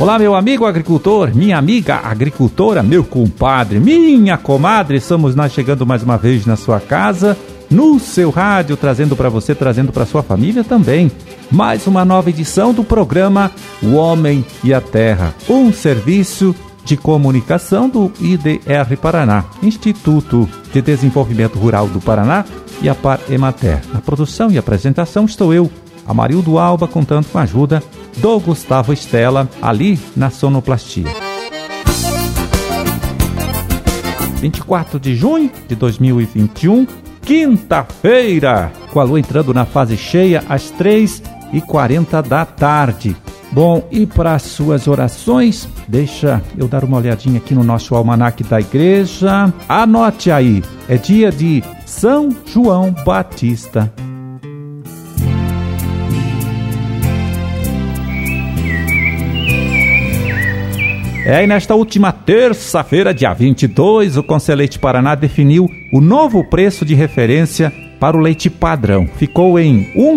Olá, meu amigo agricultor, minha amiga agricultora, meu compadre, minha comadre, estamos nós chegando mais uma vez na sua casa, no seu rádio, trazendo para você, trazendo para sua família também. Mais uma nova edição do programa O Homem e a Terra, um serviço de comunicação do IDR Paraná, Instituto de Desenvolvimento Rural do Paraná e a Par Emater. Na produção e apresentação estou eu, Amarildo Alba, contando com a ajuda do Gustavo Estela, ali na sonoplastia. 24 de junho de 2021, quinta-feira, com a lua entrando na fase cheia às 3h40 da tarde. Bom, e para suas orações, deixa eu dar uma olhadinha aqui no nosso almanaque da igreja. Anote aí, é dia de São João Batista. É, e nesta última terça-feira, dia 22, o Conselheiro Paraná definiu o novo preço de referência para o leite padrão. Ficou em R$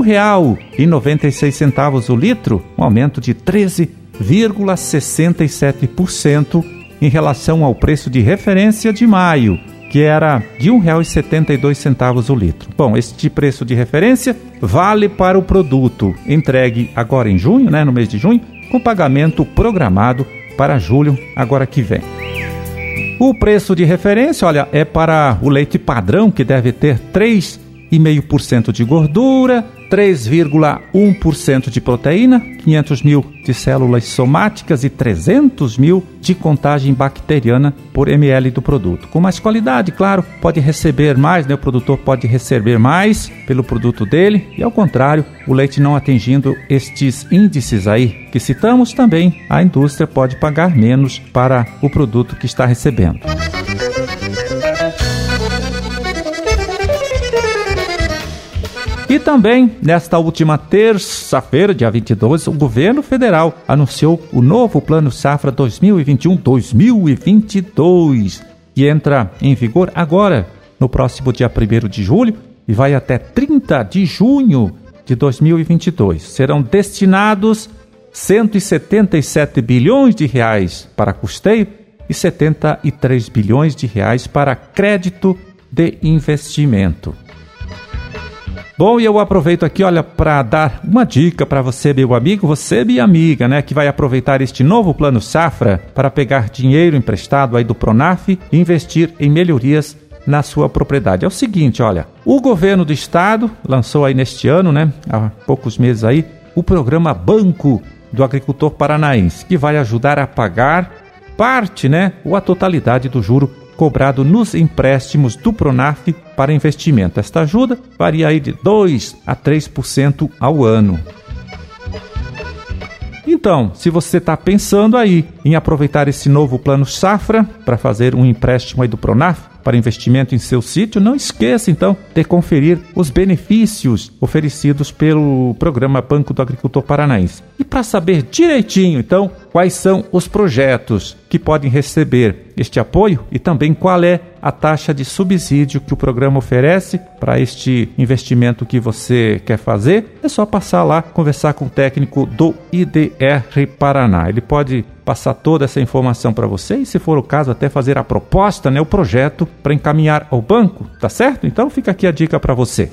1,96 o litro, um aumento de 13,67% em relação ao preço de referência de maio, que era de R$ 1,72 o litro. Bom, este preço de referência vale para o produto entregue agora em junho, né, no mês de junho, com pagamento programado para julho, agora que vem. O preço de referência, olha, é para o leite padrão, que deve ter 3,5% de gordura, 3,1% de proteína, 500 mil de células somáticas e 300 mil de contagem bacteriana por ml do produto. Com mais qualidade, claro, pode receber mais, né? o produtor pode receber mais pelo produto dele e, ao contrário, o leite não atingindo estes índices aí que citamos, também a indústria pode pagar menos para o produto que está recebendo. Também, nesta última terça-feira, dia 22, o governo federal anunciou o novo Plano Safra 2021-2022, que entra em vigor agora, no próximo dia 1 de julho, e vai até 30 de junho de 2022. Serão destinados 177 bilhões de reais para custeio e 73 bilhões de reais para crédito de investimento. Bom, e eu aproveito aqui, olha, para dar uma dica para você, meu amigo, você, minha amiga, né, que vai aproveitar este novo plano Safra para pegar dinheiro emprestado aí do Pronaf e investir em melhorias na sua propriedade. É o seguinte, olha, o governo do estado lançou aí neste ano, né, há poucos meses aí, o programa Banco do Agricultor Paranaense, que vai ajudar a pagar parte, né, ou a totalidade do juro cobrado nos empréstimos do Pronaf para investimento. Esta ajuda varia aí de 2 a 3% ao ano. Então, se você está pensando aí em aproveitar esse novo plano Safra para fazer um empréstimo aí do Pronaf, para investimento em seu sítio, não esqueça então de conferir os benefícios oferecidos pelo programa Banco do Agricultor Paranaense. E para saber direitinho, então, quais são os projetos que podem receber este apoio e também qual é a taxa de subsídio que o programa oferece para este investimento que você quer fazer, é só passar lá conversar com o técnico do IDR Paraná. Ele pode passar toda essa informação para você e, se for o caso, até fazer a proposta, né, o projeto para encaminhar ao banco, tá certo? Então fica aqui a dica para você.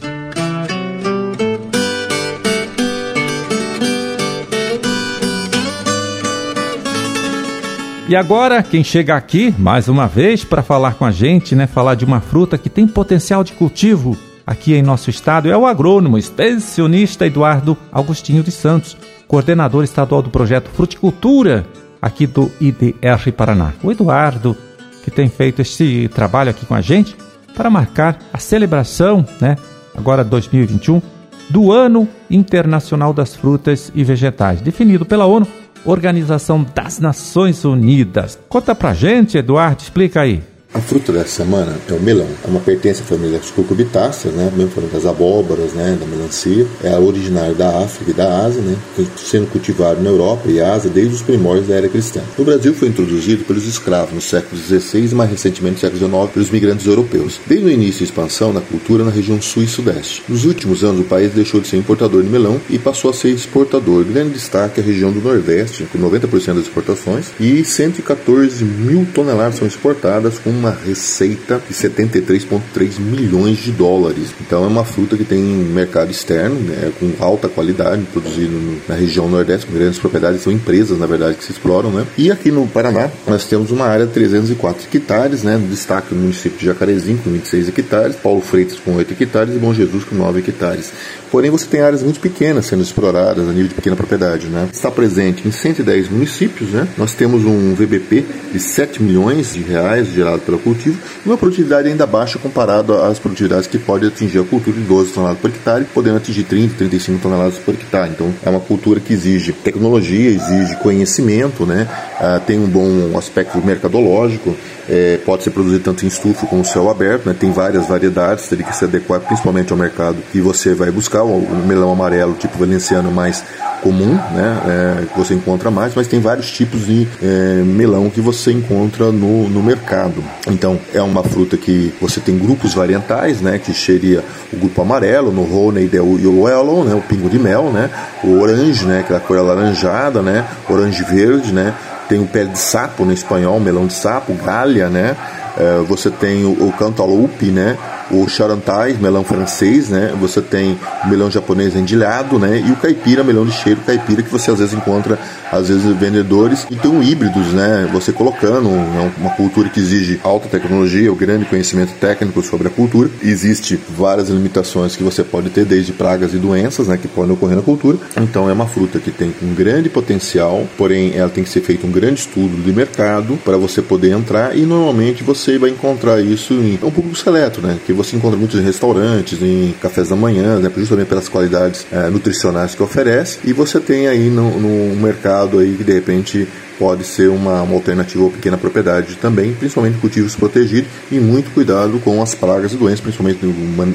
E agora, quem chega aqui, mais uma vez, para falar com a gente, né, falar de uma fruta que tem potencial de cultivo aqui em nosso estado, é o agrônomo, extensionista Eduardo Agostinho de Santos, coordenador estadual do projeto Fruticultura aqui do IDR Paraná. O Eduardo, que tem feito esse trabalho aqui com a gente para marcar a celebração, né, agora 2021, do Ano Internacional das Frutas e Vegetais, definido pela ONU, Organização das Nações Unidas. Conta pra gente, Eduardo, explica aí. A fruta dessa semana é o melão. É uma pertence à família das cucurbitáceas, né? Mesmo família das abóboras, né? Da melancia. É originário da África e da Ásia, né? Sendo cultivado na Europa e Ásia desde os primórdios da era cristã. No Brasil foi introduzido pelos escravos no século XVI e mais recentemente no século XIX pelos migrantes europeus. Desde o início de expansão na cultura na região sul e sudeste. Nos últimos anos o país deixou de ser importador de melão e passou a ser exportador. Grande destaque é a região do Nordeste, com 90% das exportações e 114 mil toneladas são exportadas com uma receita de 73,3 milhões de dólares. Então é uma fruta que tem mercado externo, né, com alta qualidade, produzido na região Nordeste, com grandes propriedades, são empresas, na verdade, que se exploram. Né? E aqui no Paraná, nós temos uma área de 304 hectares, né, destaque no município de Jacarezinho, com 26 hectares, Paulo Freitas, com 8 hectares, e Bom Jesus, com 9 hectares. Porém, você tem áreas muito pequenas sendo exploradas a nível de pequena propriedade. Né? Está presente em 110 municípios. Né? Nós temos um VBP de 7 milhões de reais gerado pelo cultivo e uma produtividade ainda baixa comparado às produtividades que pode atingir a cultura de 12 toneladas por hectare, podendo atingir 30, 35 toneladas por hectare. Então, é uma cultura que exige tecnologia, exige conhecimento, né? Ah, tem um bom aspecto mercadológico, é, pode ser produzido tanto em estufa como céu aberto, né? tem várias variedades, teria que se adequar principalmente ao mercado que você vai buscar. O, melão amarelo, tipo valenciano, mais comum, né, é, que você encontra mais, mas tem vários tipos de é, melão que você encontra no, no mercado. Então, é uma fruta que você tem grupos variantais, né, que seria o grupo amarelo, no Rony e o Yellow, né, o pingo de mel, né, o orange, né, aquela cor alaranjada, né, orange verde, né, tem o pé de sapo no espanhol, melão de sapo, galha, né? É, você tem o, o cantaloupe, né? O charantais, melão francês, né? Você tem o melão japonês endilhado, né? E o caipira, melão de cheiro caipira, que você às vezes encontra, às vezes, vendedores. E um híbridos, né? Você colocando uma cultura que exige alta tecnologia, o grande conhecimento técnico sobre a cultura. Existe várias limitações que você pode ter, desde pragas e doenças, né? Que podem ocorrer na cultura. Então é uma fruta que tem um grande potencial, porém ela tem que ser feito um grande estudo de mercado para você poder entrar e normalmente você vai encontrar isso em um público seleto, né? Que você encontra muitos em restaurantes, em cafés da manhã, né, justamente pelas qualidades é, nutricionais que oferece. E você tem aí no, no mercado aí que de repente pode ser uma, uma alternativa ou pequena propriedade também, principalmente cultivos protegidos e muito cuidado com as pragas e doenças, principalmente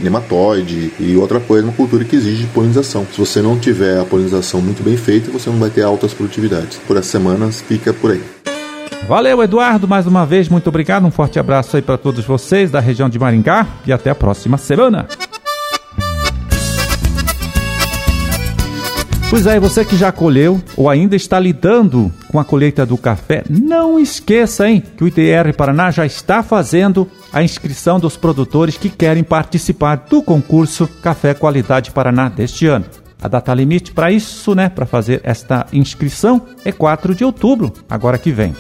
nematóide e outra coisa, uma cultura que exige polinização. Se você não tiver a polinização muito bem feita, você não vai ter altas produtividades. Por essas semanas, fica por aí. Valeu, Eduardo, mais uma vez, muito obrigado. Um forte abraço aí para todos vocês da região de Maringá e até a próxima semana. Pois é, você que já colheu ou ainda está lidando com a colheita do café, não esqueça, hein, que o ITR Paraná já está fazendo a inscrição dos produtores que querem participar do concurso Café Qualidade Paraná deste ano. A data limite para isso, né, para fazer esta inscrição é 4 de outubro, agora que vem.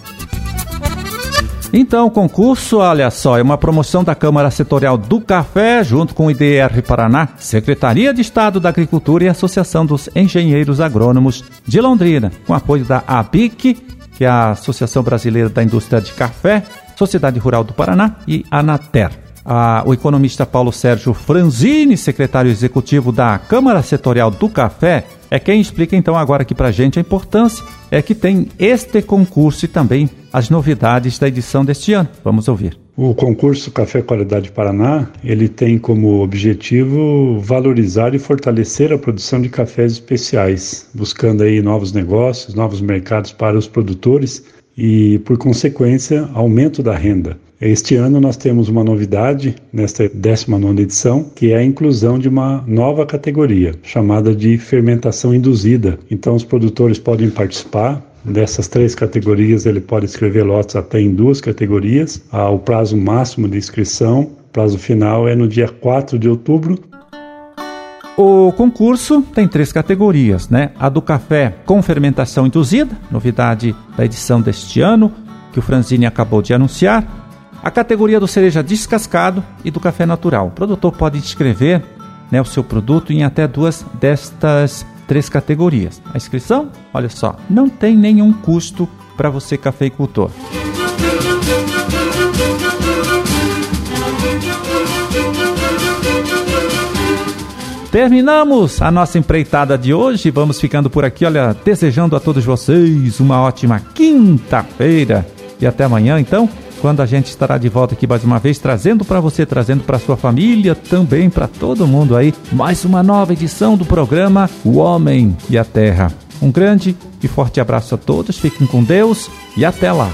Então, o concurso, olha só, é uma promoção da Câmara Setorial do Café, junto com o IDR Paraná, Secretaria de Estado da Agricultura e Associação dos Engenheiros Agrônomos de Londrina, com apoio da ABIC, que é a Associação Brasileira da Indústria de Café, Sociedade Rural do Paraná e Anater. Ah, o economista Paulo Sérgio Franzini, secretário executivo da Câmara Setorial do Café, é quem explica então agora aqui para gente a importância é que tem este concurso e também as novidades da edição deste ano. Vamos ouvir. O concurso Café Qualidade Paraná, ele tem como objetivo valorizar e fortalecer a produção de cafés especiais, buscando aí novos negócios, novos mercados para os produtores e, por consequência, aumento da renda. Este ano nós temos uma novidade nesta 19 edição, que é a inclusão de uma nova categoria, chamada de fermentação induzida. Então os produtores podem participar, Dessas três categorias, ele pode escrever lotes até em duas categorias. Ah, o prazo máximo de inscrição, prazo final é no dia 4 de outubro. O concurso tem três categorias, né? A do café com fermentação induzida, novidade da edição deste ano, que o Franzini acabou de anunciar a categoria do cereja descascado e do café natural. O produtor pode inscrever né, o seu produto em até duas destas três categorias. A inscrição, olha só, não tem nenhum custo para você cafeicultor. Terminamos a nossa empreitada de hoje. Vamos ficando por aqui, olha, desejando a todos vocês uma ótima quinta-feira e até amanhã, então quando a gente estará de volta aqui mais uma vez, trazendo para você, trazendo para sua família, também para todo mundo aí, mais uma nova edição do programa O Homem e a Terra. Um grande e forte abraço a todos, fiquem com Deus e até lá.